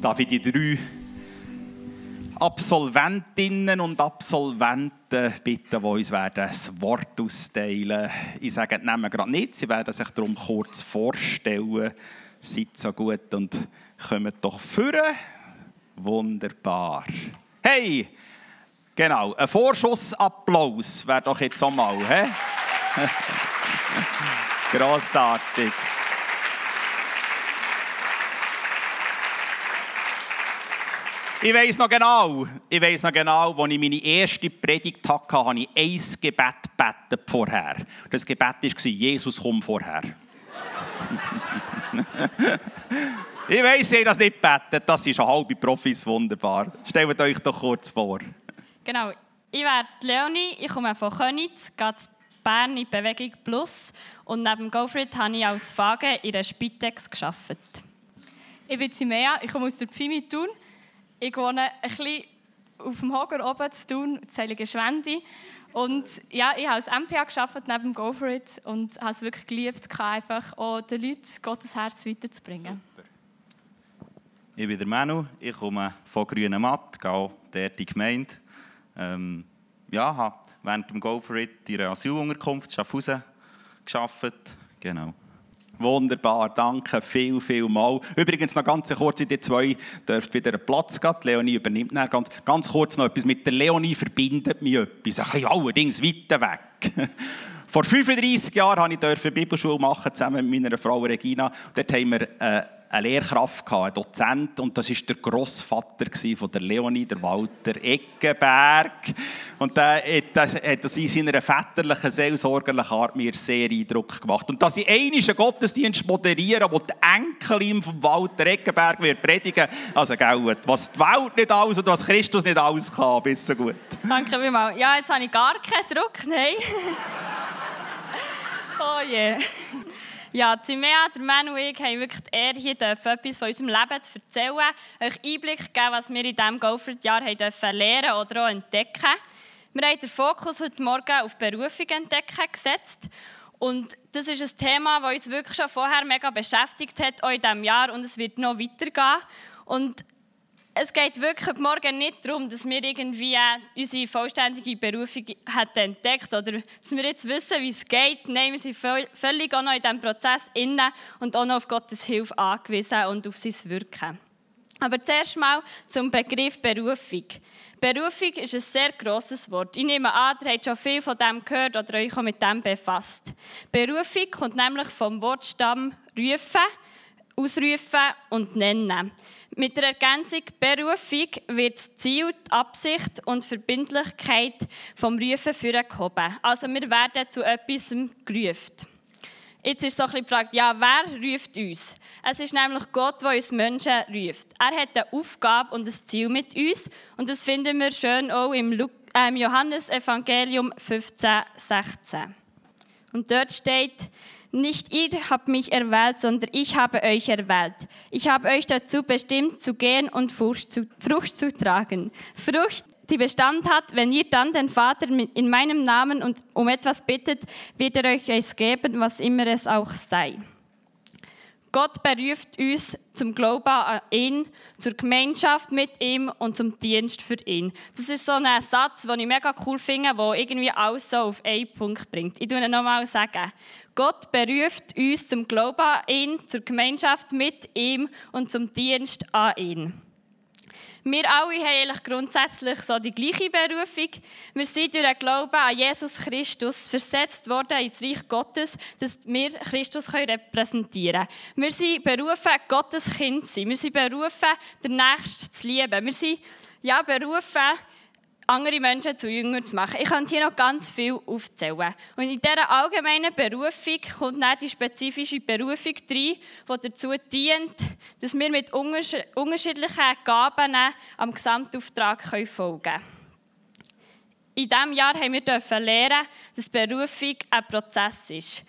Jetzt darf ich die drei Absolventinnen und Absolventen bitten, die uns werden das Wort austeilen Ich sage die Namen gerade nicht, sie werden sich darum kurz vorstellen. Seid so gut und kommt doch führen. Wunderbar. Hey, genau, ein Vorschussapplaus wäre doch jetzt auch mal. Grossartig. Ich weiß noch genau, ich weiß noch genau, als ich meine erste Predigt hatte, habe ich ein Gebet gebetet vorher. Das Gebet war, Jesus komm vorher. ich weiß, ihr das nicht betet, das ist ein halbe Profis wunderbar. Stellt euch doch kurz vor. Genau, ich werde Leonie, ich komme von Könitz, gehe zu Bern in Bewegung Plus und neben GoFrit habe ich als Fage in der Spitex gearbeitet. Ich bin Simea, ich komme aus der Pfimi Thun. Ich wohne ein bisschen auf dem Hoger oben zu Thun, Zeilige Schwendi. Und ja, ich habe als MPA gearbeitet neben Go For It und habe es wirklich geliebt, einfach auch den Leuten Gottes Herz weiterzubringen. Super. Ich bin der Manu, ich komme von Grünen Matt, gehe dort in die Gemeinde. Ähm, ja, habe während dem Go For It in einer Asylunterkunft Schaffhausen gearbeitet. Genau. Wunderbar, danke viel, viel mal. Übrigens noch ganz kurz, die zwei dürft wieder einen Platz geben. Leonie übernimmt dann ganz, ganz kurz noch etwas. Mit der Leonie verbindet mich etwas. Ein bisschen allerdings weiter weg. Vor 35 Jahren durfte ich Bibelschule machen, zusammen mit meiner Frau Regina. Dort haben wir äh, eine Lehrkraft, gehabt, einen Dozent, und das war der Grossvater von der Leonie, der Walter Eggenberg. Und der hat das in seiner väterlichen, seelsorgerlichen Art mir sehr Eindruck gemacht. Und dass ich einen Gottesdienst moderiere, wo die Enkelin von Walter Eggenberg wird predigen, also gut, was die Welt nicht alles und was Christus nicht alles kann, bist so gut. Danke vielmals. Ja, jetzt habe ich gar keinen Druck, nein. oh je. Yeah. Ja, Zimea, der Manu und ich haben wirklich die Ehre, hier etwas von unserem Leben zu erzählen, euch Einblick geben, was wir in diesem Golfert-Jahr lernen oder auch entdecken. Wir haben den Fokus heute Morgen auf Berufung entdecken gesetzt. Und das ist ein Thema, das uns wirklich schon vorher mega beschäftigt hat, auch in diesem Jahr, und es wird noch weitergehen. Und es geht wirklich Morgen nicht darum, dass wir irgendwie unsere vollständige Berufung entdeckt oder dass wir jetzt wissen, wie es geht. Nein, wir sind völlig auch noch in diesem Prozess inne und auch noch auf Gottes Hilfe angewiesen und auf sein Wirken. Aber zuerst mal zum Begriff Berufung. Berufung ist ein sehr grosses Wort. Ich nehme an, ihr habt schon viel von dem gehört oder euch auch mit dem befasst. Berufung kommt nämlich vom Wortstamm rufen, ausrufen und nennen. Mit der Ergänzung Berufung wird Ziel, die Absicht und Verbindlichkeit vom Rufen gehoben. Also wir werden zu etwas gerufen. Jetzt ist so ein bisschen die ja, wer ruft uns? Es ist nämlich Gott, der uns Menschen ruft. Er hat eine Aufgabe und ein Ziel mit uns und das finden wir schön auch im, äh, im Johannesevangelium 15, 16. Und dort steht, nicht ihr habt mich erwählt, sondern ich habe euch erwählt. Ich habe euch dazu bestimmt, zu gehen und Frucht zu, Frucht zu tragen. Frucht, die Bestand hat, wenn ihr dann den Vater in meinem Namen und um etwas bittet, wird er euch es geben, was immer es auch sei. Gott beruft uns zum Glauben an ihn, zur Gemeinschaft mit ihm und zum Dienst für ihn. Das ist so ein Satz, den ich mega cool finde, der irgendwie alles so auf einen Punkt bringt. Ich tue ihn nochmal sagen. Gott beruft uns zum Glauben an ihn, zur Gemeinschaft mit ihm und zum Dienst an ihn. Wir alle haben eigentlich grundsätzlich so die gleiche Berufung. Wir sind durch den Glauben an Jesus Christus versetzt worden ins Reich Gottes, dass wir Christus repräsentieren können. Wir sind berufen, Gottes Kind zu sein. Wir sind berufen, den Nächsten zu lieben. Wir sind ja, berufen, andere Menschen zu Jüngern zu machen. Ich könnte hier noch ganz viel aufzählen. Und in dieser allgemeinen Berufung kommt dann die spezifische Berufung rein, die dazu dient, dass wir mit unterschiedlichen Gaben am Gesamtauftrag folgen können. In diesem Jahr haben wir lernen, dass Berufung ein Prozess ist.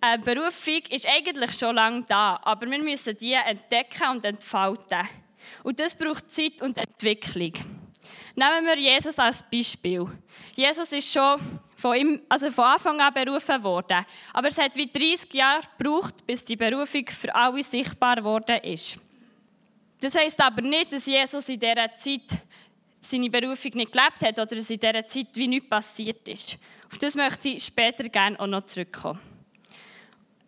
Eine Berufung ist eigentlich schon lange da, aber wir müssen die entdecken und entfalten. Und das braucht Zeit und Entwicklung. Nehmen wir Jesus als Beispiel. Jesus ist schon von, ihm, also von Anfang an berufen worden. Aber es hat wie 30 Jahre gebraucht, bis die Berufung für alle sichtbar geworden ist. Das heisst aber nicht, dass Jesus in dieser Zeit seine Berufung nicht gelebt hat oder dass in dieser Zeit wie nichts passiert ist. Auf das möchte ich später gerne auch noch zurückkommen.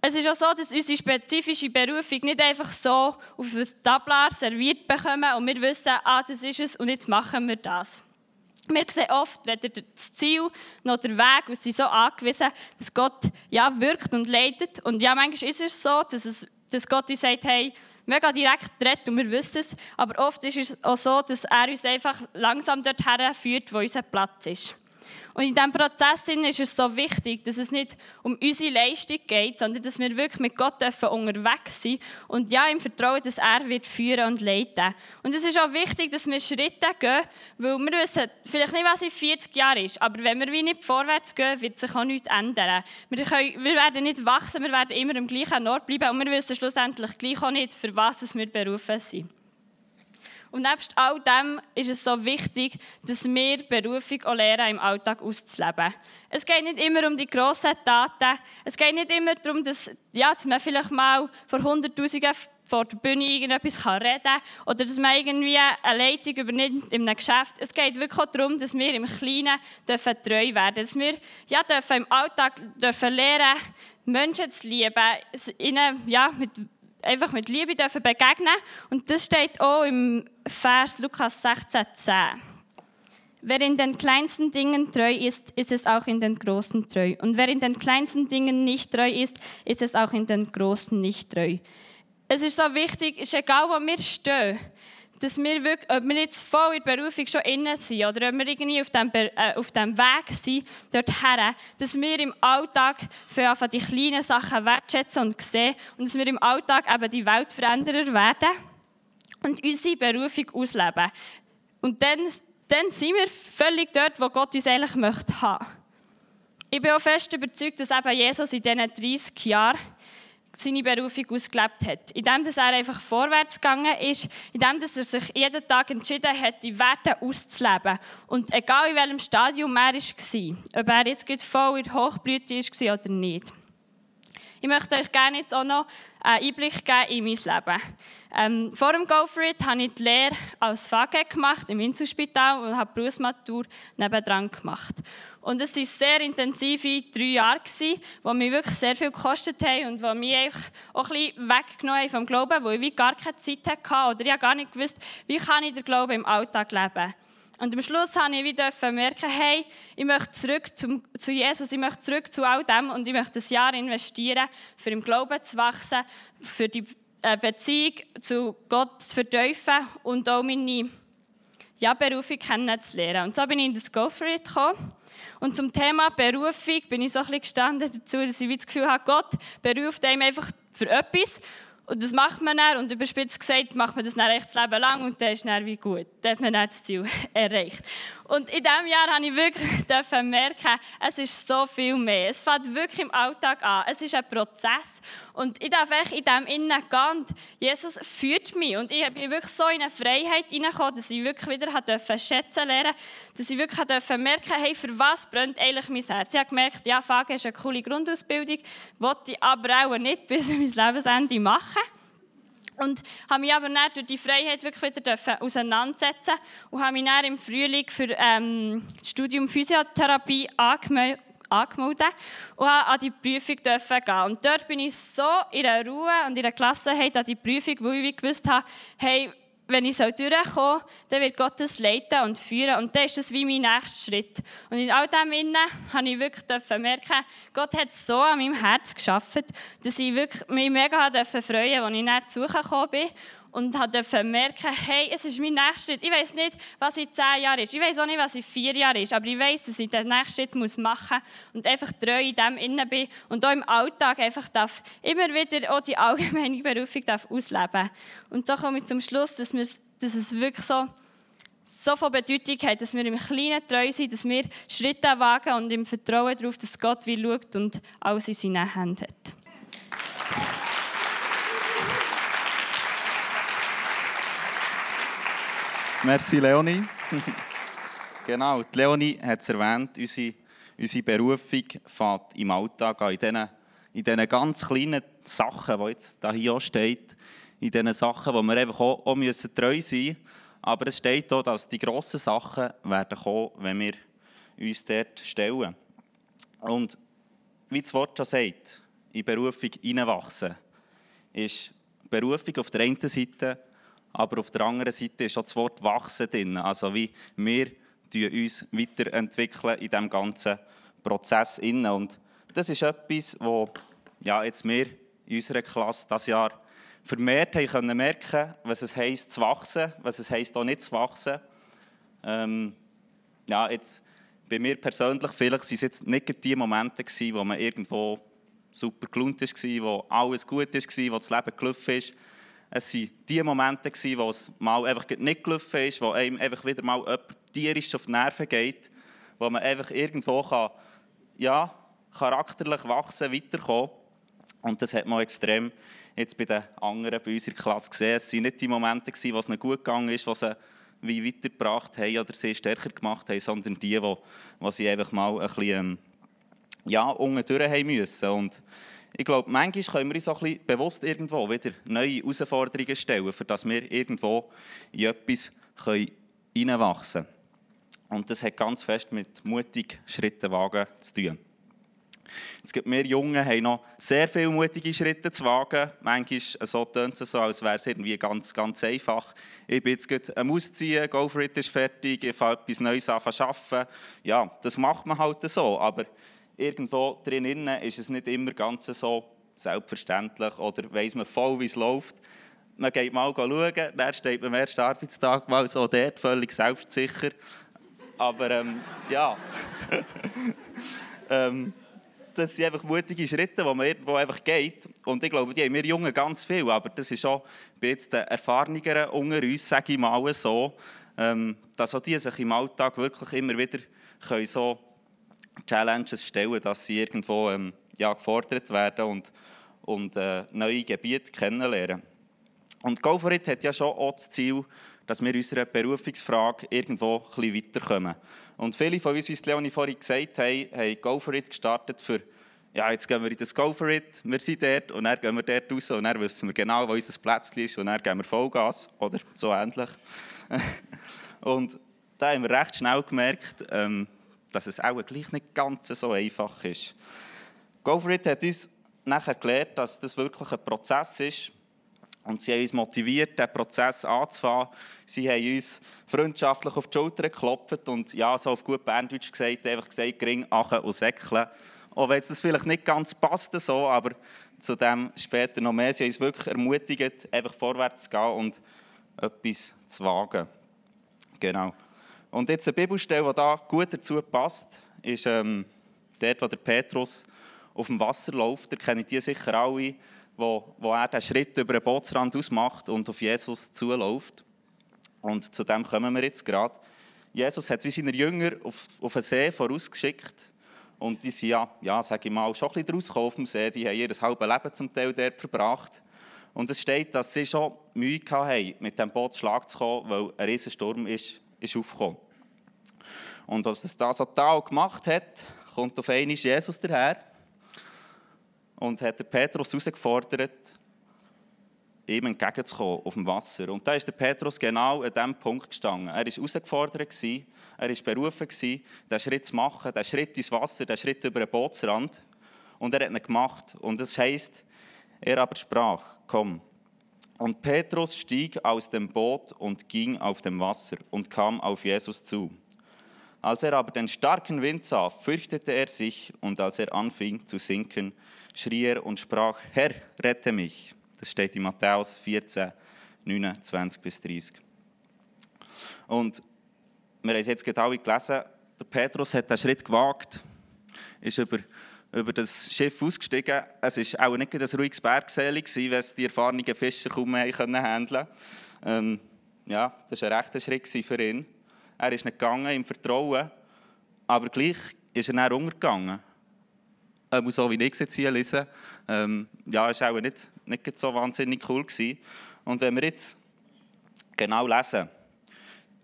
Es ist auch so, dass unsere spezifische Berufung nicht einfach so auf ein Tablar serviert bekommen und wir wissen, ah, das ist es und jetzt machen wir das. Wir sehen oft weder das Ziel noch der Weg und sind so angewiesen, dass Gott ja, wirkt und leitet. Und ja, manchmal ist es so, dass, es, dass Gott uns sagt, hey, mega direkt redet und wir wissen es. Aber oft ist es auch so, dass er uns einfach langsam dorthin führt, wo unser Platz ist. Und in diesem Prozess ist es so wichtig, dass es nicht um unsere Leistung geht, sondern dass wir wirklich mit Gott unterwegs sind und ja, im Vertrauen, dass er wird führen und leiten. Und es ist auch wichtig, dass wir Schritte gehen, weil wir wissen vielleicht nicht, was in 40 Jahren ist, aber wenn wir nicht vorwärts gehen, wird sich auch nichts ändern. Wir, können, wir werden nicht wachsen, wir werden immer am gleichen Ort bleiben und wir wissen schlussendlich gleich auch nicht, für was wir berufen sind. Und nebst all dem ist es so wichtig, dass wir Berufung auch lernen, im Alltag auszuleben. Es geht nicht immer um die grossen Taten. Es geht nicht immer darum, dass, ja, dass man vielleicht mal vor Hunderttausenden vor der Bühne irgendetwas reden kann oder dass man irgendwie eine Leitung übernimmt in einem Geschäft. Es geht wirklich auch darum, dass wir im Kleinen dürfen treu werden dürfen. Dass wir ja, dürfen im Alltag dürfen lernen, Menschen zu lieben, ihnen ja, mit einfach mit Liebe dürfen begegnen Und das steht auch im Vers Lukas 16, 10. Wer in den kleinsten Dingen treu ist, ist es auch in den großen treu. Und wer in den kleinsten Dingen nicht treu ist, ist es auch in den großen nicht treu. Es ist so wichtig, es ist egal, wo wir stehen dass wir wirklich, ob wir jetzt voll in der Berufung schon innen sind oder ob wir irgendwie auf dem, äh, auf dem Weg sind, dorthin, dass wir im Alltag einfach die kleinen Sachen wertschätzen und sehen und dass wir im Alltag eben die Weltveränderer werden und unsere Berufung ausleben. Und dann, dann sind wir völlig dort, wo Gott uns eigentlich möchte haben. Ich bin auch fest überzeugt, dass eben Jesus in diesen 30 Jahren seine Berufung ausgelebt hat. Indem er einfach vorwärts gegangen ist, indem er sich jeden Tag entschieden hat, die Werte auszuleben. Und egal in welchem Stadium er war, ob er jetzt voll in der Hochblüte war oder nicht. Ich möchte euch gerne jetzt auch noch einen Einblick geben in mein Leben. Ähm, vor dem Go For It habe ich die Lehre als FAG gemacht im Inselspital und habe die Berufsmatur nebendran gemacht. Und es waren sehr intensive drei Jahre, die mich wirklich sehr viel gekostet haben und die mich auch ein bisschen weggenommen haben vom Glauben, weil ich gar keine Zeit hatte oder ich gar nicht gewusst, wie kann ich den Glauben im Alltag leben. Und am Schluss habe ich wieder merken, hey, ich möchte zurück zum, zu Jesus, ich möchte zurück zu all dem und ich möchte ein Jahr investieren, für im Glauben zu wachsen, für die äh, Beziehung zu Gott zu vertiefen und auch meine ja, Berufung kennenzulernen. Und so bin ich in das Go For It gekommen. Und zum Thema Berufung bin ich so ein bisschen gestanden dazu, dass ich das Gefühl habe, Gott beruft einem einfach für etwas. Und das macht man dann, und überspitzt gesagt, macht man das dann echt das Leben lang und dann ist dann wie gut. Dann hat man dann das Ziel erreicht. Und in diesem Jahr habe ich wirklich merken, es ist so viel mehr. Es fängt wirklich im Alltag an. Es ist ein Prozess. Und ich darf echt in dem innen gehen. Jesus führt mich. Und ich bin wirklich so in eine Freiheit hineingekommen, dass ich wirklich wieder durfte schätzen lernen dass ich wirklich durfte merken, hey, für was brennt eigentlich mein Herz. Ich habe gemerkt, ja, FAGE ist eine coole Grundausbildung, wollte ich aber auch nicht bis mein Lebensende machen. Und habe mich aber dann durch die Freiheit wirklich wieder auseinandersetzen und habe mich dann im Frühling für ähm, das Studium Physiotherapie angemeldet angemeldet und an die Prüfung gehen. Und dort bin ich so in der Ruhe und in der Gelassenheit an die Prüfung, weil ich gewusst habe, hey, wenn ich durchkomme, dann wird Gott das leiten und führen. Und dann ist das wie mein nächster Schritt. Und in all dem Innen habe ich wirklich merken, Gott hat so an meinem Herz geschaffen, dass ich wirklich mich mega freuen durfte, als ich nach Suche gekommen bin und durfte merken, hey, es ist mein nächster Schritt. Ich weiß nicht, was in zehn Jahren ist. Ich weiß auch nicht, was in vier Jahren ist. Aber ich weiß, dass ich den nächsten Schritt muss machen muss und einfach treu in dem innen bin und auch im Alltag einfach darf immer wieder auch die allgemeine Berufung darf ausleben Und so komme ich zum Schluss, dass, wir, dass es wirklich so so viel Bedeutung hat, dass wir im Kleinen treu sind, dass wir Schritte wagen und im Vertrauen darauf, dass Gott wie schaut und alles in seinen Händen hat. Merci, Leonie. genau, die Leonie hat es erwähnt, unsere, unsere Berufung fängt im Alltag an, in diesen, in diesen ganz kleinen Sachen, die jetzt hier, hier steht, in diesen Sachen, wo wir einfach auch, auch müssen treu sein müssen. Aber es steht auch, dass die grossen Sachen werden kommen, wenn wir uns dort stellen. Und wie das Wort schon sagt, in Berufung hineinwachsen, ist Berufung auf der einen Seite, aber auf der anderen Seite ist auch das Wort wachsen drin. Also wie wir uns weiterentwickeln in diesem ganzen Prozess. Und das ist etwas, wo ja, jetzt wir in unserer Klasse das Jahr vermehrt haben können merken, was es heisst zu wachsen, was es heisst auch nicht zu wachsen. Ähm, ja, jetzt, bei mir persönlich, vielleicht waren es jetzt nicht die Momente gewesen, wo man irgendwo super gelohnt war, wo alles gut war, wo das Leben gelaufen ist. Es waren die Momente, gewesen, wo es mal einfach nicht gelaufen ist, wo einem einfach wieder mal jemand tierisch auf die Nerven geht, wo man einfach irgendwo kann, ja, charakterlich wachsen, weiterkommen. Und das hat man extrem jetzt bei den anderen bei unserer Klasse gesehen. Es waren nicht die Momente, wo es ihnen gut gegangen ist, wo sie wie weitergebracht haben oder sie stärker gemacht haben, sondern die, wo, wo sie einfach mal ein bisschen ähm, ja, unten durch haben müssen. Und ich glaube, manchmal können wir uns auch ein bisschen bewusst irgendwo wieder neue Herausforderungen stellen, für dass wir irgendwo in etwas hineinwachsen können. Und das hat ganz fest mit mutig Schritte wagen zu tun. Es gibt mehr Jungen, haben noch sehr viele mutige Schritte zu wagen. Manchmal so tönt es so, als wäre es irgendwie ganz, ganz einfach. Ich bin jetzt gerade am Ausziehen, Go for it ist fertig, ich fange etwas Neues an zu arbeiten. Ja, das macht man halt so, aber irgendwo drin ist es nicht immer ganz so selbstverständlich oder weiss man voll, wie es läuft. Man geht mal schauen, dann steht man am ersten Arbeitstag mal so dort, völlig selbstsicher. Aber ähm, ja. ähm, das sind einfach mutige Schritte, die man irgendwo einfach geht. Und ich glaube, die haben wir Jungen ganz viel. Aber das ist auch bei jetzt den Erfahreneren unter uns, sage ich mal so, ähm, dass auch die sich im Alltag wirklich immer wieder können so Challenges stellen dass sie irgendwo ähm, ja, gefordert werden und, und äh, neue Gebiete kennenlernen. Und Go for It hat ja schon auch das Ziel, dass wir unserer Berufungsfrage irgendwo ein weiterkommen. Und viele von uns, wie es Leonie vorhin gesagt haben, haben Go for It gestartet für, ja, jetzt gehen wir in das Go for It, wir sind dort und dann gehen wir dort raus und dann wissen wir genau, wo unser Plätzchen ist und dann gehen wir Vollgas oder so ähnlich. und da haben wir recht schnell gemerkt, ähm, dass es auch gleich nicht ganz so einfach ist. Go for It hat uns nachher gelernt, dass das wirklich ein Prozess ist, und sie haben uns motiviert, diesen Prozess anzufangen. Sie haben uns freundschaftlich auf die Schulter geklopft und ja, so auf gut Berndeutsch gesagt, einfach gesagt, gering, achen und säckeln. Auch wenn das vielleicht nicht ganz passt, so, aber zu dem später noch mehr. Sie haben uns wirklich ermutigt, einfach vorwärts zu gehen und etwas zu wagen. Genau. Und jetzt eine Bibelstelle, die da gut dazu passt, ist ähm, dort, wo der Petrus auf dem Wasser läuft. Ihr kennt die sicher alle wo, wo er den Schritt über den Bootsrand ausmacht und auf Jesus zuläuft. Und zu dem kommen wir jetzt gerade. Jesus hat wie seine Jünger auf, auf einen See vorausgeschickt. Und die sind ja, ja sage ich mal, schon ein bisschen rausgekommen auf dem See. Die haben ihr halbes Leben zum Teil dort verbracht. Und es steht, dass sie schon Mühe hatten, mit dem Boot Schlag zu kommen, weil ein riesiger Sturm ist, ist aufgekommen. Und als das da so Tal gemacht hat, kommt auf einmal Jesus daher und hat der Petrus herausgefordert, ihm entgegenzukommen auf dem Wasser. Und da ist der Petrus genau an diesem Punkt gestanden. Er war herausgefordert, er war berufen, diesen Schritt zu machen, den Schritt ins Wasser, den Schritt über den Bootsrand. Und er hat ihn gemacht. Und das heisst, er aber sprach, komm. Und Petrus stieg aus dem Boot und ging auf dem Wasser und kam auf Jesus zu. Als er aber den starken Wind sah, fürchtete er sich und als er anfing zu sinken, schrie er und sprach, Herr, rette mich. Das steht in Matthäus 14, 29 bis 30. Und wir haben es jetzt alle gelesen, der Petrus hat den Schritt gewagt, ist über, über das Schiff ausgestiegen. Es war auch nicht ein ruhiges Bergseel, weil es die erfahrenen Fischer kaum handeln. Ähm, ja, das war ein rechter Schritt für ihn. Er ist nicht gegangen im Vertrauen, aber gleich ist er dann untergegangen. Ähm, so wie ich jetzt hier lese, ähm, ja, ist auch nicht, nicht so wahnsinnig cool gewesen. Und wenn wir jetzt genau lesen,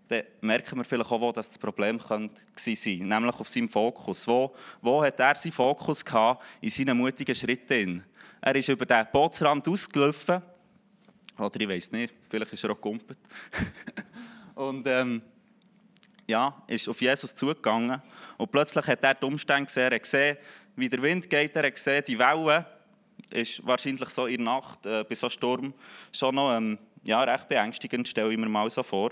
dann merken wir vielleicht auch, wo das Problem könnte sein nämlich auf seinem Fokus. Wo, wo hat er seinen Fokus gehabt in seinen mutigen Schritten? Er ist über den Bootsrand ausgelaufen Oder ich weiß nicht, vielleicht ist er auch gekumpelt. und ähm, ja, ist auf Jesus zugegangen. Und plötzlich hat er die Umstände gesehen. Er gesehen, wie der Wind geht. Er gesehen, die Wellen ist wahrscheinlich so in der Nacht äh, bei so einem Sturm schon noch ähm, ja, recht beängstigend, stelle ich mir mal so vor.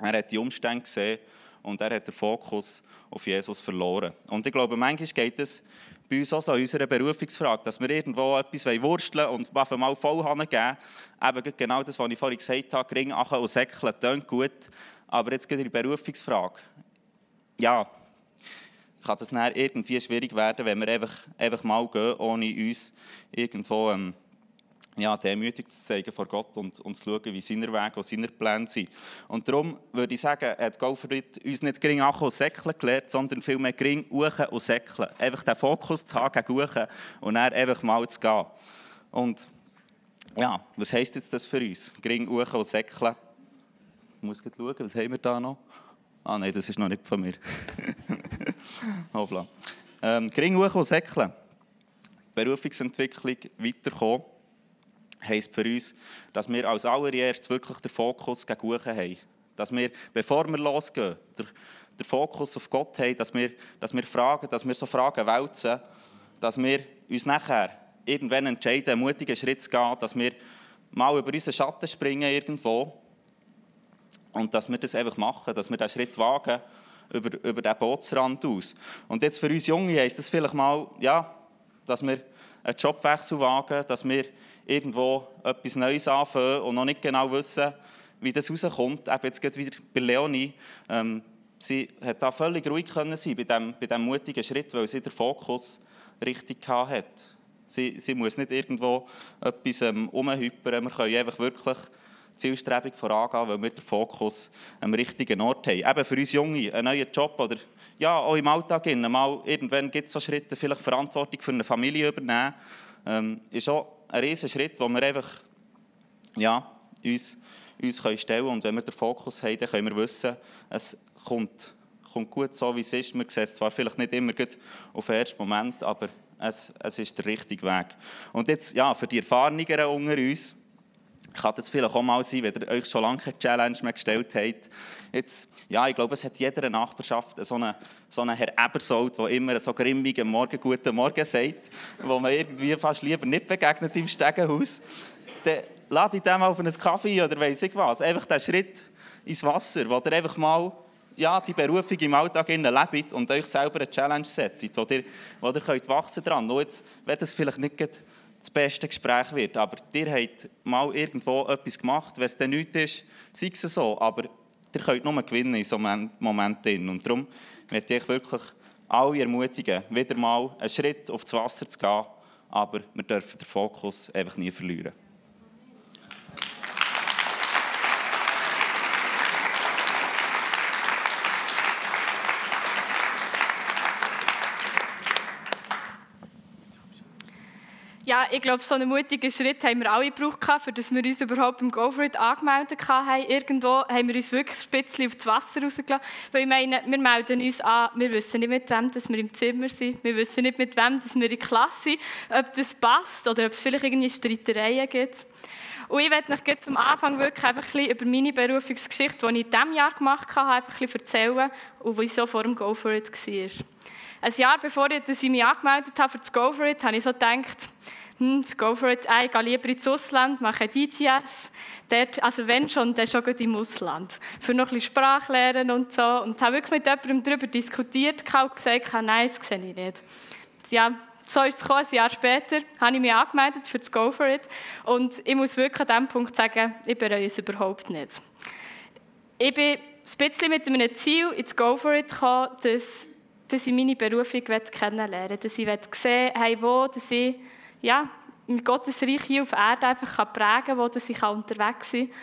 Er hat die Umstände gesehen und er hat den Fokus auf Jesus verloren. Und ich glaube, manchmal geht es bei uns auch so in unserer Berufungsfrage, dass wir irgendwo etwas wursteln und auf einmal voll geben. Eben genau das, was ich vorhin gesagt habe, Ring, Achen und Säckeln, klingt gut. Aber jetzt geht in die Berufungsfrage. Ja, kann das dann irgendwie schwierig werden, wenn wir einfach, einfach mal gehen, ohne uns irgendwo ähm, ja, demütig zu zeigen vor Gott und, und zu schauen, wie seine Wege und seine Pläne sind. Und darum würde ich sagen, hat Goldfried uns nicht gering Achen und Säckeln gelehrt, sondern vielmehr gering Uchen und Säckeln. Einfach den Fokus zu haben gegen Uchen und dann einfach mal zu gehen. Und ja, was heisst jetzt das für uns? Gering Uchen und Säckeln. Ich muss schauen, was haben wir da noch? Ah nein, das ist noch nicht von mir. Hoppla. Ähm, gering Uchen und Säckeln. Berufungsentwicklung weiterkommen heisst für uns, dass wir als allererstes wirklich den Fokus gegen Uchen haben. Dass wir, bevor wir losgehen, den, den Fokus auf Gott haben, dass wir, dass wir fragen, dass wir so Fragen wälzen, dass wir uns nachher irgendwann entscheiden, einen mutigen Schritt zu gehen, dass wir mal über unseren Schatten springen irgendwo und dass wir das einfach machen, dass wir diesen Schritt wagen über, über den Bootsrand aus. Und jetzt für uns Junge heisst das vielleicht mal, ja, dass wir einen Jobwechsel wagen, dass wir irgendwo etwas Neues anfangen und noch nicht genau wissen, wie das rauskommt. Eben jetzt geht wieder bei Leonie. Ähm, sie hat da völlig ruhig können sein bei diesem bei dem mutigen Schritt, weil sie den Fokus richtig hatte. Sie, sie muss nicht irgendwo etwas ähm, umhypern. Wir können einfach wirklich zielstrebig vorangehen, weil wir den Fokus am richtigen Ort haben. Eben für uns Junge, einen neuen Job oder ja, auch im Alltag. Mal, irgendwann gibt es so Schritte, vielleicht Verantwortung für eine Familie übernehmen. Ähm, ist auch ein riesen Schritt, wo wir einfach ja, uns, uns können stellen können. Und wenn wir den Fokus haben, dann können wir wissen, es kommt, kommt gut so, wie es ist. Wir sehen es zwar vielleicht nicht immer gut auf den ersten Moment, aber es, es ist der richtige Weg. Und jetzt, ja, für die Erfahrenen unter uns, kann das vielleicht auch mal sein, wenn ihr euch schon lange keine Challenge mehr gestellt habt. Jetzt, ja, ich glaube, es hat jeder Nachbarschaft so einen, so einen Herr Ebersold, der immer so grimmig am Morgen «Guten Morgen» sagt, wo man irgendwie fast lieber nicht begegnet im Stegenhaus. Dann lade ich mal auf einen Kaffee oder weiss ich was. Einfach den Schritt ins Wasser, wo ihr einfach mal ja, die Berufung im Alltag lebt und euch selber eine Challenge setzt, wo ihr, wo ihr könnt wachsen dran. Nur jetzt, wenn das vielleicht nicht das beste Gespräch wird. Aber ihr habt mal irgendwo etwas gemacht, wenn es dann nichts ist, sei es so. Aber ihr könnt nur gewinnen in so einem Moment. Und darum möchte ich wirklich alle ermutigen, wieder mal einen Schritt aufs Wasser zu gehen. Aber wir dürfen den Fokus einfach nie verlieren. Ja, ich glaube, so einen mutigen Schritt haben wir alle gebraucht, für dass wir uns überhaupt im Go For It angemeldet haben. Irgendwo haben wir uns wirklich ein bisschen auf das Wasser rausgelassen. Weil ich meine, wir melden uns an, wir wissen nicht mit wem dass wir im Zimmer sind, wir wissen nicht mit wem dass wir in der Klasse sind, ob das passt oder ob es vielleicht irgendwie Streitereien gibt. Und ich werde euch zum Anfang wirklich einfach ein bisschen über meine Berufungsgeschichte, die ich in diesem Jahr gemacht habe, einfach ein bisschen erzählen und wie so vor dem Go For It war. Ein Jahr bevor ich mich angemeldet habe für das Go For It, habe ich so gedacht, hm, go for it, ich gehe lieber ins Ausland, mache DTS. Dort, also wenn schon, dann schon im Ausland. Für noch ein bisschen Sprache und so. Und habe wirklich mit jemandem darüber diskutiert und gesagt, nein, das sehe ich nicht. Ja, so ist es gekommen, ein Jahr später habe ich mich angemeldet für das Go for It. Und ich muss wirklich an diesem Punkt sagen, ich bereue es überhaupt nicht. Ich bin ein bisschen mit einem Ziel ins Go for It gekommen, dass, dass ich meine Berufung kennenlernen will. Dass ich sehen will, wo dass ich ja, Gottes Reich hier auf Erde einfach prägen kann, wo ich unterwegs sein kann.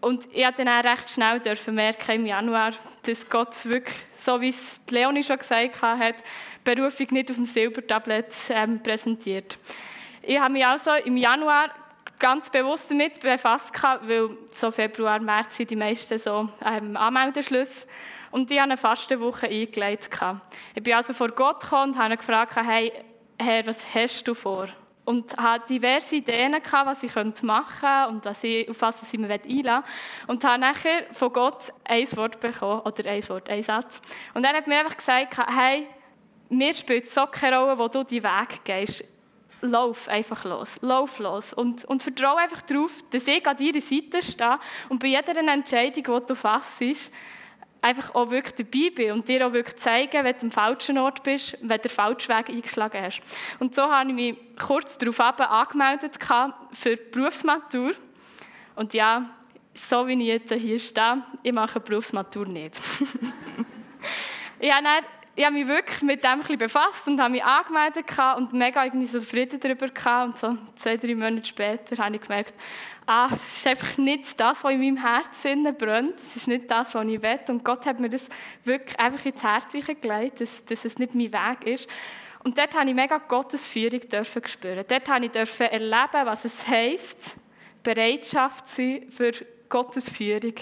Und ich durfte dann auch recht schnell merken im Januar, dass Gott wirklich, so wie es Leonie schon gesagt hat, Berufung nicht auf dem Silbertablett ähm, präsentiert. Ich habe mich also im Januar ganz bewusst damit befasst, weil so Februar, März sind die meisten so ähm, Anmeldeschlüsse. Und ich habe eine Fastenwoche eingelegt. Ich bin also vor Gott gekommen und habe ihn gefragt, hey, Herr, was hast du vor? und hatte diverse Ideen, gehabt, was ich machen könnte und was ich, auf was ich mich einlassen Und habe nachher von Gott ein Wort bekommen, oder ein Wort, ein Satz. Und er hat mir einfach gesagt, hey, mir spielt so keine Rolle, wo du die Weg gehst. Lauf einfach los, lauf los und, und vertraue einfach darauf, dass ich an deiner Seite stehe und bei jeder Entscheidung, die du fassst, einfach auch wirklich dabei bin und dir auch wirklich zeigen, wenn du am falschen Ort bist, wenn du den falschen Weg eingeschlagen hast. Und so habe ich mich kurz darauf angemeldet für die Berufsmatur. Und ja, so wie ich jetzt hier stehe, ich mache die Berufsmatur nicht. ich habe ich habe mich wirklich mit dem ein befasst und habe mich angemeldet und mega irgendwie so Frieden darüber. Und so zwei, drei Monate später habe ich gemerkt, ah, es ist einfach nicht das, was in meinem Herzen brennt. Es ist nicht das, was ich will. Und Gott hat mir das wirklich einfach ins Herz gelegt, dass, dass es nicht mein Weg ist. Und dort habe ich mega Gottes Führung dürfen spüren. Dort habe ich erleben, was es heisst, Bereitschaft zu sein für Gottes Führung.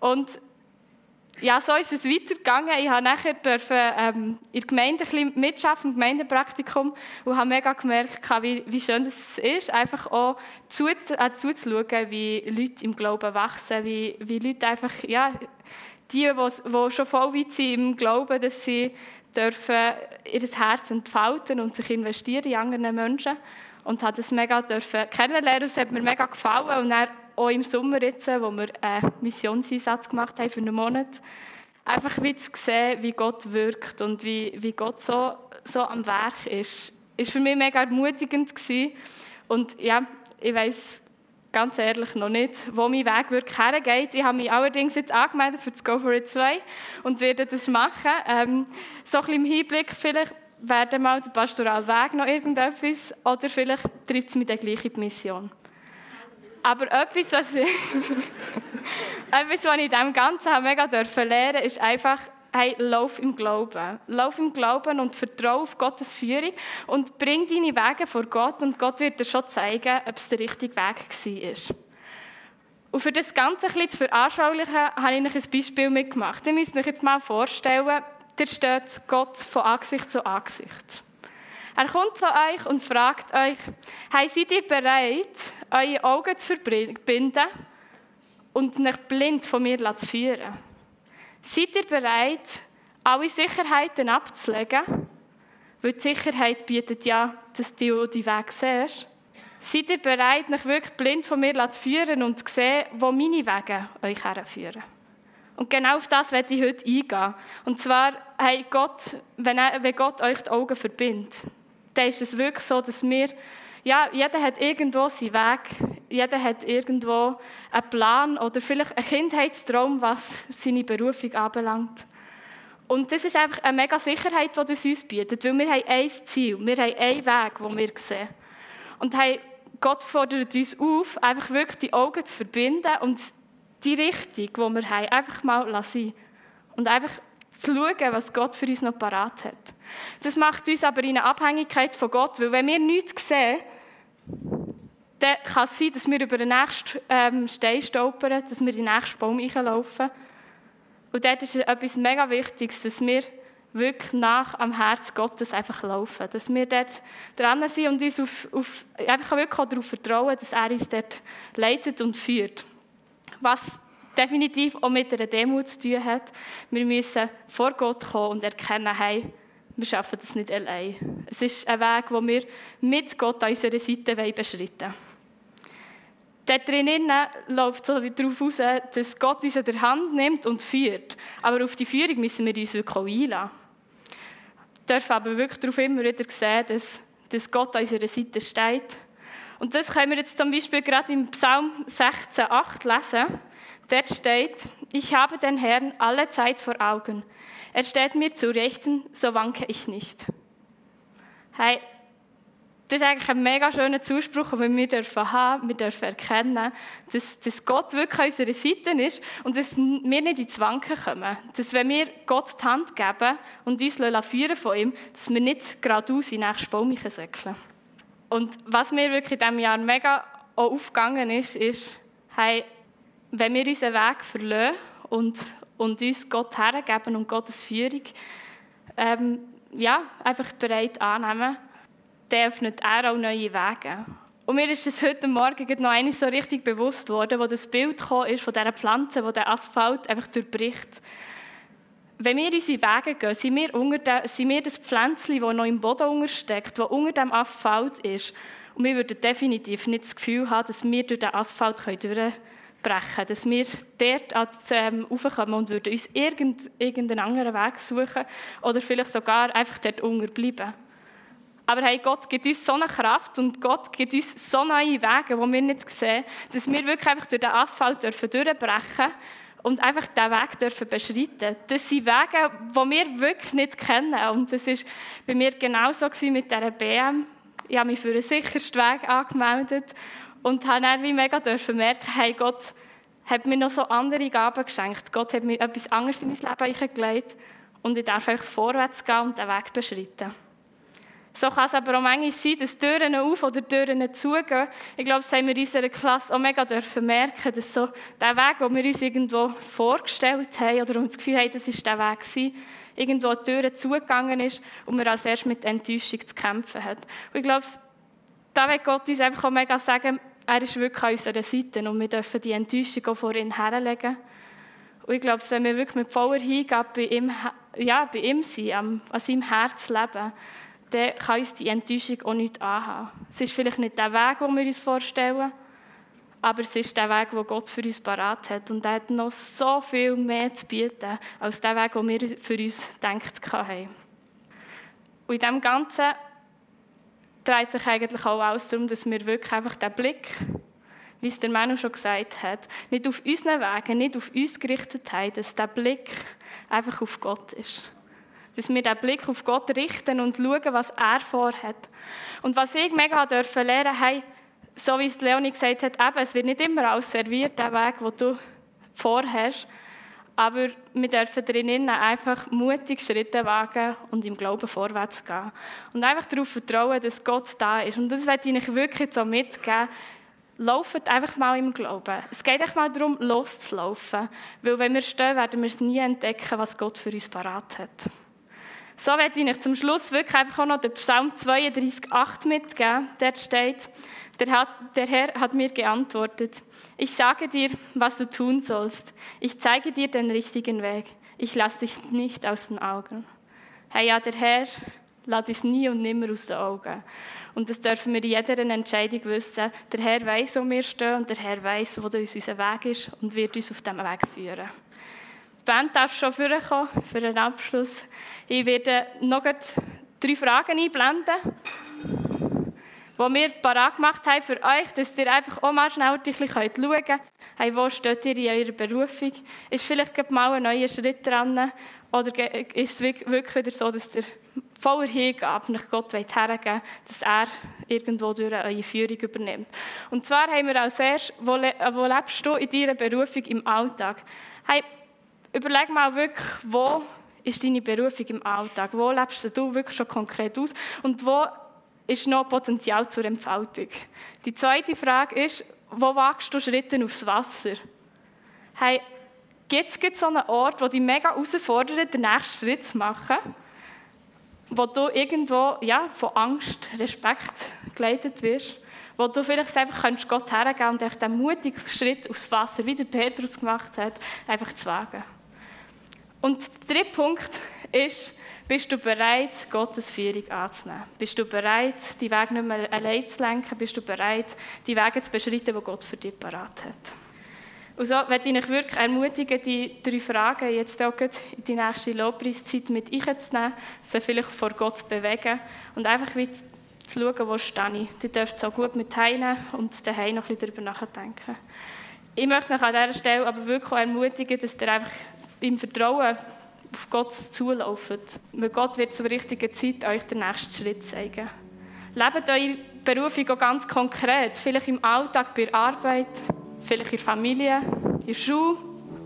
Und ja, so ist es weitergegangen. Ich habe nachher dürfen, ähm, in der Gemeinde ein mitschaffen, im Gemeindepraktikum, und habe mega gemerkt, wie, wie schön es ist, einfach auch zu, äh, zuzuschauen, wie Leute im Glauben wachsen, wie, wie Leute einfach, ja, die, die schon voll weit sind im Glauben, dass sie dürfen ihr Herz entfalten und sich investieren in andere Menschen. Und habe das mega dürfen kennenlernen. Es hat mir mega gefallen. Und dann auch im Sommer jetzt, wo wir einen Missionseinsatz gemacht haben für einen Monat, einfach wie zu sehen, wie Gott wirkt und wie, wie Gott so, so am Werk ist, ist für mich mega ermutigend gewesen. Und ja, ich weiß ganz ehrlich noch nicht, wo mein Weg wirklich hergeht. Ich habe mich allerdings jetzt angemeldet für das Go for It 2 und werde das machen. Ähm, so ein bisschen im Hinblick, vielleicht wäre mal der pastorale Weg noch irgendetwas oder vielleicht treibt es mich dann gleich Mission. Aber etwas, was ich, etwas, was ich in diesem Ganzen mega dürfen lernen ist einfach, hey, lauf im Glauben. Lauf im Glauben und vertraue auf Gottes Führung und bring deine Wege vor Gott und Gott wird dir schon zeigen, ob es der richtige Weg war. Und für das Ganze ein bisschen zu veranschaulichen, habe ich euch ein Beispiel mitgemacht. Ihr müsst euch jetzt mal vorstellen, da steht Gott von Angesicht zu Angesicht. Er kommt zu euch und fragt euch, hey, seid ihr bereit, eure Augen zu verbinden und euch blind von mir zu führen? Seid ihr bereit, alle Sicherheiten abzulegen? Weil die Sicherheit bietet ja, dass du die Weg siehst. Seid ihr bereit, euch wirklich blind von mir zu führen und zu sehen, wo meine Wege euch herführen? Und genau auf das werde ich heute eingehen. Und zwar, hey, Gott, wenn, er, wenn Gott euch die Augen verbindet, dann ist es wirklich so, dass wir, ja, jeder hat irgendwo seinen Weg, jeder hat irgendwo einen Plan oder vielleicht einen Kindheitstraum, was seine Berufung anbelangt. Und das ist einfach eine mega Sicherheit, die das uns bietet, weil wir haben ein Ziel, wir haben einen Weg, den wir sehen. Und hey, Gott fordert uns auf, einfach wirklich die Augen zu verbinden und die Richtung, die wir haben, einfach mal lassen. Und einfach zu schauen, was Gott für uns noch parat hat. Das macht uns aber in eine Abhängigkeit von Gott, weil wenn wir nichts sehen, dann kann es sein, dass wir über den nächsten ähm, Stein stolpern, dass wir in den nächsten Baum reinlaufen. Und dort ist etwas mega Wichtiges, dass wir wirklich nach am Herz Gottes einfach laufen. Dass wir dort dran sind und uns auf, auf, einfach wirklich auch darauf vertrauen, dass er uns dort leitet und führt. Was definitiv auch mit einer Demut zu tun hat. Wir müssen vor Gott kommen und erkennen, hey, wir schaffen das nicht allein. Es ist ein Weg, den wir mit Gott an unserer Seite beschreiten wollen. Dort drinnen läuft so darauf aus, dass Gott uns an der Hand nimmt und führt. Aber auf die Führung müssen wir uns wirklich auch einlassen. Wir dürfen aber wirklich darauf immer wieder sehen, dass, dass Gott an unserer Seite steht. Und das können wir jetzt zum Beispiel gerade im Psalm 16,8 lesen. Dort steht, ich habe den Herrn alle Zeit vor Augen. Er steht mir zu Rechten, so wanke ich nicht. Hey, das ist eigentlich ein mega schöner Zuspruch, den wir dürfen haben, wir dürfen erkennen, dass, dass Gott wirklich an unserer Seite ist und dass wir nicht ins Wanken kommen. Dass wenn wir Gott die Hand geben und uns führen von ihm, dass wir nicht geradeaus in den nächsten säckeln. Und was mir wirklich in diesem Jahr mega aufgegangen ist, ist, hey, wenn wir unseren Weg verlassen und, und uns Gott hergeben und Gottes Führung ähm, ja, einfach bereit annehmen, dann öffnet er auch neue Wege. Und mir ist es heute Morgen noch einmal so richtig bewusst worden, wo das Bild ist von dieser Pflanze, wo der Asphalt einfach durchbricht. Wenn wir unsere Wege gehen, sind wir, unter sind wir das Pflänzchen, das noch im Boden untersteckt, das unter dem Asphalt ist. Und wir würden definitiv nicht das Gefühl haben, dass wir durch den Asphalt durchbrechen können. Dass wir dort ähm, raufkommen und würden uns irgendeinen anderen Weg suchen oder vielleicht sogar einfach dort unterbleiben. Aber hey, Gott gibt uns so eine Kraft und Gott gibt uns so neue Wege, die wir nicht sehen, dass wir wirklich einfach durch den Asphalt dürfen durchbrechen und einfach diesen Weg dürfen beschreiten. Das sind Wege, die wir wirklich nicht kennen. Und das war bei mir genauso mit dieser BM. Ich habe mich für einen sichersten Weg angemeldet und habe dann wie mega dürfen merken, hey, Gott hat mir noch so andere Gaben geschenkt. Gott hat mir etwas anderes in mein Leben eingelegt und ich darf einfach vorwärts gehen und den Weg beschreiten. So kann es aber auch manchmal sein, dass Türen auf oder Türen zugehen. Ich glaube, das haben wir in unserer Klasse auch mega dürfen merken, dass so der Weg, den wir uns irgendwo vorgestellt haben oder uns das Gefühl haben, das ist der Weg gewesen, irgendwo Türen zugegangen ist und man als erst mit Enttäuschung zu kämpfen hat. Und ich glaube, da will Gott uns einfach auch mega sagen, er ist wirklich an unserer Seite und wir dürfen die Enttäuschung auch vor ihn herlegen. Und ich glaube, wenn wir wirklich mit voller Hingabe bei ihm, ja, bei ihm sind, an seinem Herz leben, dann kann uns die Enttäuschung auch nicht anhaben. Es ist vielleicht nicht der Weg, den wir uns vorstellen, aber es ist der Weg, den Gott für uns parat hat. Und er hat noch so viel mehr zu bieten, als der Weg, den wir für uns gedacht haben. Und in dem Ganzen dreht sich eigentlich auch alles darum, dass wir wirklich einfach den Blick, wie es der Manu schon gesagt hat, nicht auf unseren Wegen, nicht auf uns gerichtet haben, dass der Blick einfach auf Gott ist. Dass wir den Blick auf Gott richten und schauen, was er vorhat. Und was ich mega dürfen lernen, hey, so wie es Leonie gesagt hat, eben, es wird nicht immer alles serviert, der Weg, den du vorhast. Aber wir dürfen drinnen einfach mutig Schritte wagen und im Glauben vorwärts gehen. Und einfach darauf vertrauen, dass Gott da ist. Und das werde ich euch wirklich so mitgeben. Lauft einfach mal im Glauben. Es geht einfach mal darum, loszulaufen. Weil wenn wir stehen, werden wir es nie entdecken, was Gott für uns parat hat. So werde ich euch zum Schluss wirklich einfach auch noch den Psalm 32,8 mitgeben. Dort steht, der, hat, der Herr hat mir geantwortet, ich sage dir, was du tun sollst. Ich zeige dir den richtigen Weg. Ich lasse dich nicht aus den Augen. Hey, ja, der Herr lässt uns nie und nimmer aus den Augen. Und das dürfen wir in jeder Entscheidung wissen. Der Herr weiß, wo wir stehen und der Herr weiß, wo uns unser Weg ist und wird uns auf diesem Weg führen. Die Band darf schon vorkommen für den Abschluss. Ich werde noch drei Fragen einblenden, die wir parat gemacht haben für euch, dass ihr einfach auch mal schnell ein bisschen schauen könnt, hey, wo steht ihr in eurer Berufung? Ist vielleicht mal ein neuer Schritt dran? Oder ist es wirklich wieder so, dass ihr voller Hingabe nach Gott hergeben dass er irgendwo durch eure Führung übernimmt? Und zwar haben wir als erstes, wo, wo lebst du in deiner Berufung im Alltag? Hey, überleg mal wirklich, wo ist deine Berufung im Alltag? Wo lebst du wirklich schon konkret aus? Und wo ist noch Potenzial zur Entfaltung? Die zweite Frage ist, wo wagst du Schritte aufs Wasser? Hey, gibt es so einen Ort, wo dich mega herausfordert, den nächsten Schritt zu machen? Wo du irgendwo ja, von Angst, Respekt geleitet wirst? Wo du vielleicht einfach Gott hergeben und den mutigen Schritt aufs Wasser, wie der Petrus gemacht hat, einfach zu wagen. Und der dritte Punkt ist, bist du bereit, Gottes Führung anzunehmen? Bist du bereit, die Weg nicht mehr allein zu lenken? Bist du bereit, die Wege zu beschreiten, die Gott für dich parat hat? Und so möchte ich euch wirklich ermutigen, die drei Fragen jetzt auch in die nächste Lobpreiszeit mit einzunehmen, sie vielleicht vor Gott zu bewegen und einfach wieder zu schauen, wo stehe ich. Die dürft so gut mit teilnehmen und daheim noch ein bisschen darüber nachdenken. Ich möchte euch an dieser Stelle aber wirklich ermutigen, dass ihr einfach im Vertrauen auf Gott zulaufen. Weil Gott wird zur richtigen Zeit euch den nächsten Schritt zeigen. Lebt eure Berufung auch ganz konkret. Vielleicht im Alltag, bei der Arbeit, vielleicht in der Familie, in der Schule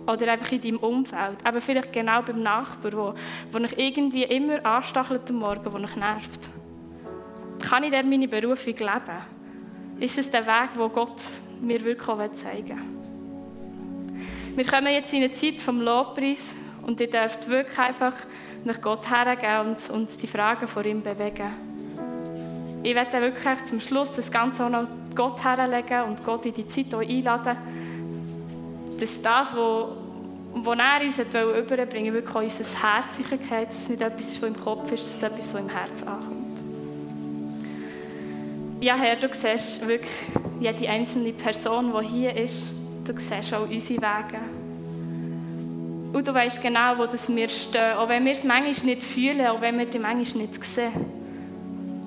oder einfach in deinem Umfeld. Aber vielleicht genau beim Nachbarn, wo, wo euch irgendwie immer anstachelt am Morgen, wo euch nervt. Kann ich der meine Berufung leben? Ist es der Weg, wo Gott mir wirklich zeigen will? Wir kommen jetzt in eine Zeit vom Lobpreis und ihr dürft wirklich einfach nach Gott hergehen und, und die Fragen vor ihm bewegen. ich werde wirklich zum Schluss das Ganze auch noch Gott herlegen und Gott in die Zeit auch einladen, dass das, was wo er uns überbringen wirklich auch unser Herz geht, dass es nicht etwas ist, was im Kopf ist, es etwas, was im Herz ankommt. Ja, Herr, du siehst wirklich jede einzelne Person, die hier ist. Du siehst auch unsere Wege. Und du weißt genau, wo das wir stehen. Auch wenn wir es manchmal nicht fühlen, auch wenn wir die manchmal nicht sehen.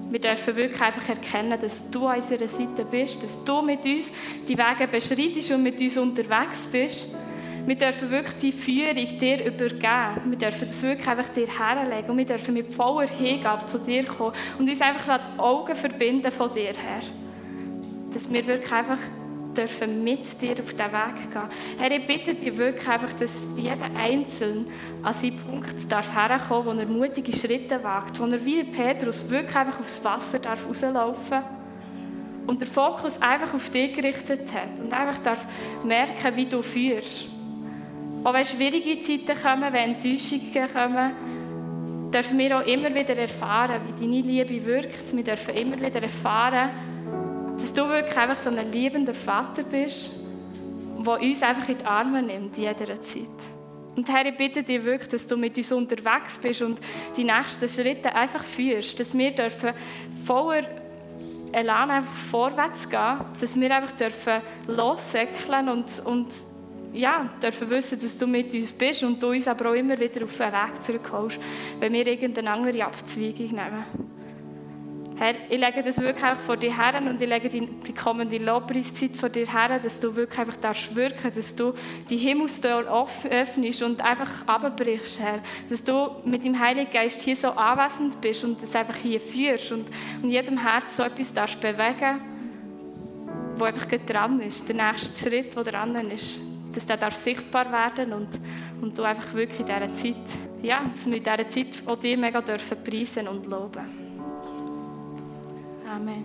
Wir dürfen wirklich einfach erkennen, dass du an unserer Seite bist, dass du mit uns die Wege beschreitest und mit uns unterwegs bist. Wir dürfen wirklich die Führung dir übergeben. Wir dürfen das wirklich einfach dir herlegen und wir dürfen mit voller Hingabe zu dir kommen und uns einfach die Augen verbinden von dir her. Dass wir wirklich einfach dürfen mit dir auf diesen Weg gehen. Herr, ich bitte dich wirklich einfach, dass jeder Einzelne an seinen Punkt darf herkommen wo er mutige Schritte wagt, wo er wie Petrus wirklich einfach aufs Wasser darf rauslaufen und der Fokus einfach auf dich gerichtet hat und einfach darf merken, wie du führst. Auch wenn schwierige Zeiten kommen, wenn Enttäuschungen kommen, dürfen wir auch immer wieder erfahren, wie deine Liebe wirkt. Wir dürfen immer wieder erfahren, dass du wirklich einfach so ein liebender Vater bist, der uns einfach in die Arme nimmt in jeder Zeit. Und Herr, ich bitte dich wirklich, dass du mit uns unterwegs bist und die nächsten Schritte einfach führst, dass wir dürfen voller Elan einfach vorwärts gehen, dass wir einfach dürfen lossäckeln und, und ja, dürfen wissen, dass du mit uns bist und du uns aber auch immer wieder auf den Weg zurückholst, wenn wir irgendeine andere Abzweigung nehmen. Herr, ich lege das wirklich auch vor dir her und ich lege die, die kommende Lobpreiszeit vor dir her, dass du wirklich einfach darfst wirken, dass du die Himmelstür öffnest und einfach abbrichst, Herr. Dass du mit dem Heiligen Geist hier so anwesend bist und das einfach hier führst und in jedem Herz so etwas darfst bewegen, wo einfach dran ist, der nächste Schritt, der dran ist. Dass der darf sichtbar werden und, und du einfach wirklich in dieser Zeit, ja, dass wir in dieser Zeit auch dir mega dürfen preisen und loben. 아멘.